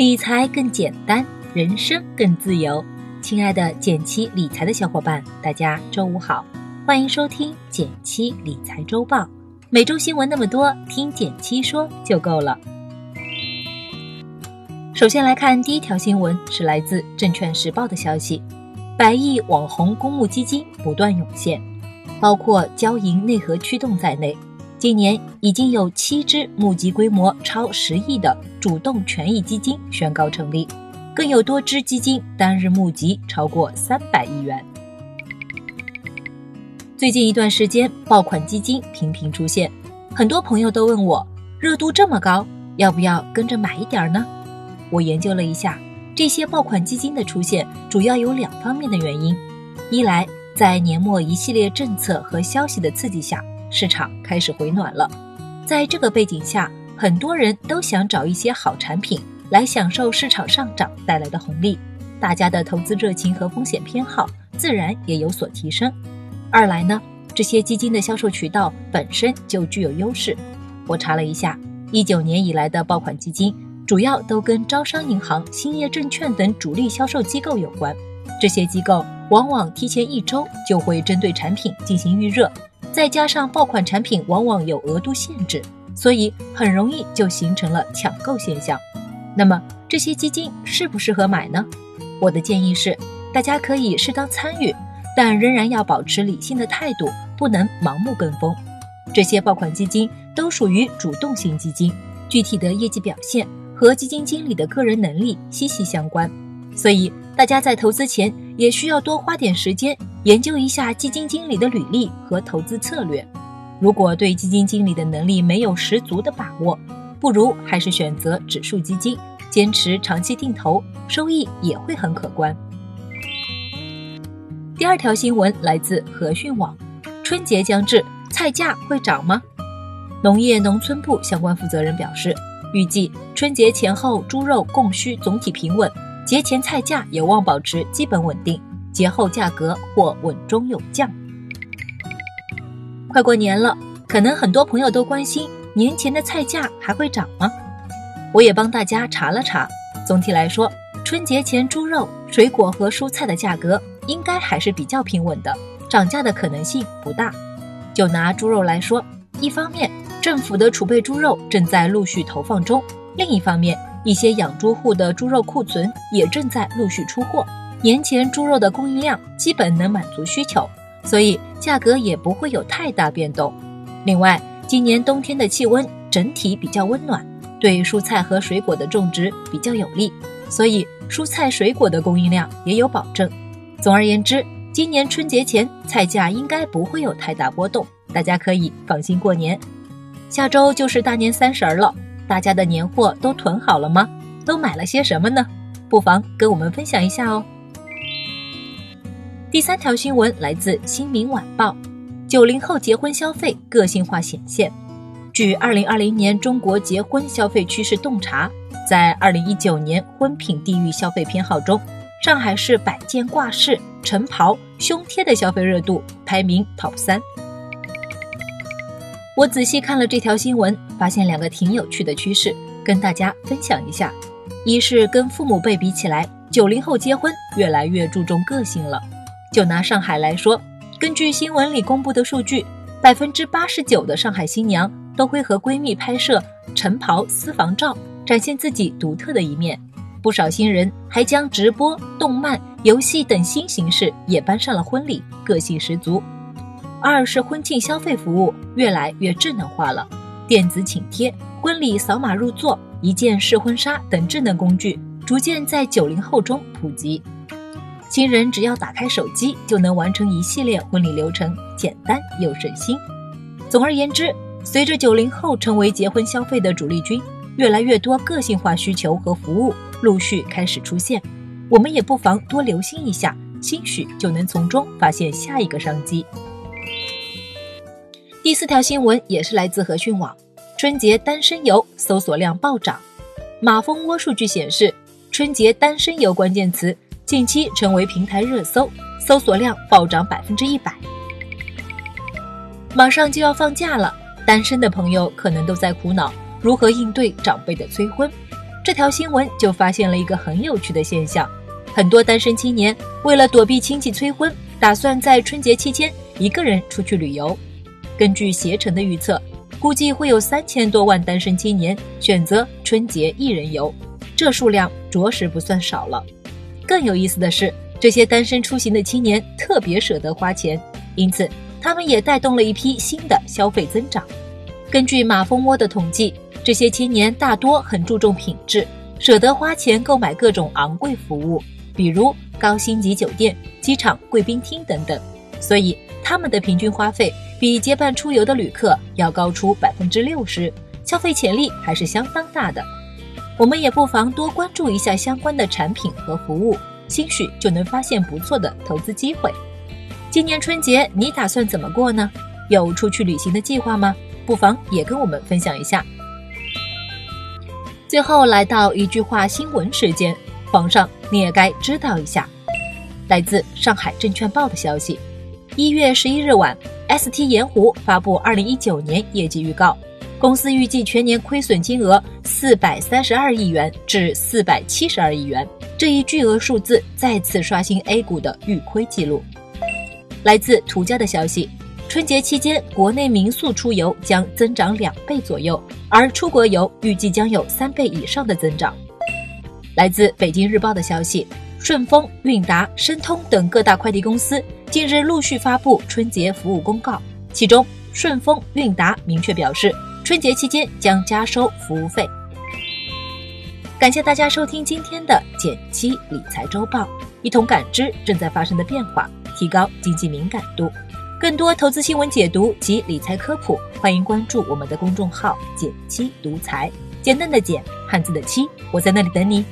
理财更简单，人生更自由。亲爱的减七理财的小伙伴，大家周五好，欢迎收听减七理财周报。每周新闻那么多，听减七说就够了。首先来看第一条新闻，是来自《证券时报》的消息：百亿网红公募基金不断涌现，包括交银内核驱动在内。今年已经有七只募集规模超十亿的主动权益基金宣告成立，更有多只基金单日募集超过三百亿元。最近一段时间，爆款基金频频出现，很多朋友都问我，热度这么高，要不要跟着买一点呢？我研究了一下，这些爆款基金的出现主要有两方面的原因：一来，在年末一系列政策和消息的刺激下。市场开始回暖了，在这个背景下，很多人都想找一些好产品来享受市场上涨带来的红利，大家的投资热情和风险偏好自然也有所提升。二来呢，这些基金的销售渠道本身就具有优势。我查了一下，一九年以来的爆款基金主要都跟招商银行、兴业证券等主力销售机构有关，这些机构往往提前一周就会针对产品进行预热。再加上爆款产品往往有额度限制，所以很容易就形成了抢购现象。那么这些基金适不适合买呢？我的建议是，大家可以适当参与，但仍然要保持理性的态度，不能盲目跟风。这些爆款基金都属于主动型基金，具体的业绩表现和基金经理的个人能力息息相关，所以大家在投资前也需要多花点时间。研究一下基金经理的履历和投资策略。如果对基金经理的能力没有十足的把握，不如还是选择指数基金，坚持长期定投，收益也会很可观。第二条新闻来自和讯网：春节将至，菜价会涨吗？农业农村部相关负责人表示，预计春节前后猪肉供需总体平稳，节前菜价有望保持基本稳定。节后价格或稳中有降。快过年了，可能很多朋友都关心年前的菜价还会涨吗？我也帮大家查了查，总体来说，春节前猪肉、水果和蔬菜的价格应该还是比较平稳的，涨价的可能性不大。就拿猪肉来说，一方面政府的储备猪肉正在陆续投放中，另一方面一些养猪户的猪肉库存也正在陆续出货。年前猪肉的供应量基本能满足需求，所以价格也不会有太大变动。另外，今年冬天的气温整体比较温暖，对蔬菜和水果的种植比较有利，所以蔬菜水果的供应量也有保证。总而言之，今年春节前菜价应该不会有太大波动，大家可以放心过年。下周就是大年三十了，大家的年货都囤好了吗？都买了些什么呢？不妨跟我们分享一下哦。第三条新闻来自《新民晚报》，九零后结婚消费个性化显现。据二零二零年中国结婚消费趋势洞察，在二零一九年婚品地域消费偏好中，上海市摆件挂饰、晨袍、胸贴的消费热度排名 TOP 三。我仔细看了这条新闻，发现两个挺有趣的趋势，跟大家分享一下。一是跟父母辈比起来，九零后结婚越来越注重个性了。就拿上海来说，根据新闻里公布的数据，百分之八十九的上海新娘都会和闺蜜拍摄晨袍私房照，展现自己独特的一面。不少新人还将直播、动漫、游戏等新形式也搬上了婚礼，个性十足。二是婚庆消费服务越来越智能化了，电子请帖、婚礼扫码入座、一键试婚纱等智能工具逐渐在九零后中普及。新人只要打开手机就能完成一系列婚礼流程，简单又省心。总而言之，随着九零后成为结婚消费的主力军，越来越多个性化需求和服务陆续开始出现，我们也不妨多留心一下，兴许就能从中发现下一个商机。第四条新闻也是来自和讯网，春节单身游搜索量暴涨，马蜂窝数据显示，春节单身游关键词。近期成为平台热搜，搜索量暴涨百分之一百。马上就要放假了，单身的朋友可能都在苦恼如何应对长辈的催婚。这条新闻就发现了一个很有趣的现象：很多单身青年为了躲避亲戚催婚，打算在春节期间一个人出去旅游。根据携程的预测，估计会有三千多万单身青年选择春节一人游，这数量着实不算少了。更有意思的是，这些单身出行的青年特别舍得花钱，因此他们也带动了一批新的消费增长。根据马蜂窝的统计，这些青年大多很注重品质，舍得花钱购买各种昂贵服务，比如高星级酒店、机场贵宾厅等等。所以他们的平均花费比结伴出游的旅客要高出百分之六十，消费潜力还是相当大的。我们也不妨多关注一下相关的产品和服务，兴许就能发现不错的投资机会。今年春节你打算怎么过呢？有出去旅行的计划吗？不妨也跟我们分享一下。最后来到一句话新闻时间，皇上你也该知道一下。来自上海证券报的消息，一月十一日晚，ST 盐湖发布二零一九年业绩预告。公司预计全年亏损金额四百三十二亿元至四百七十二亿元，这一巨额数字再次刷新 A 股的预亏记录。来自途家的消息，春节期间国内民宿出游将增长两倍左右，而出国游预计将有三倍以上的增长。来自北京日报的消息，顺丰、韵达、申通等各大快递公司近日陆续发布春节服务公告，其中顺丰、韵达明确表示。春节期间将加收服务费。感谢大家收听今天的减七理财周报，一同感知正在发生的变化，提高经济敏感度。更多投资新闻解读及理财科普，欢迎关注我们的公众号“减七独裁”，简单的简，汉字的七，我在那里等你。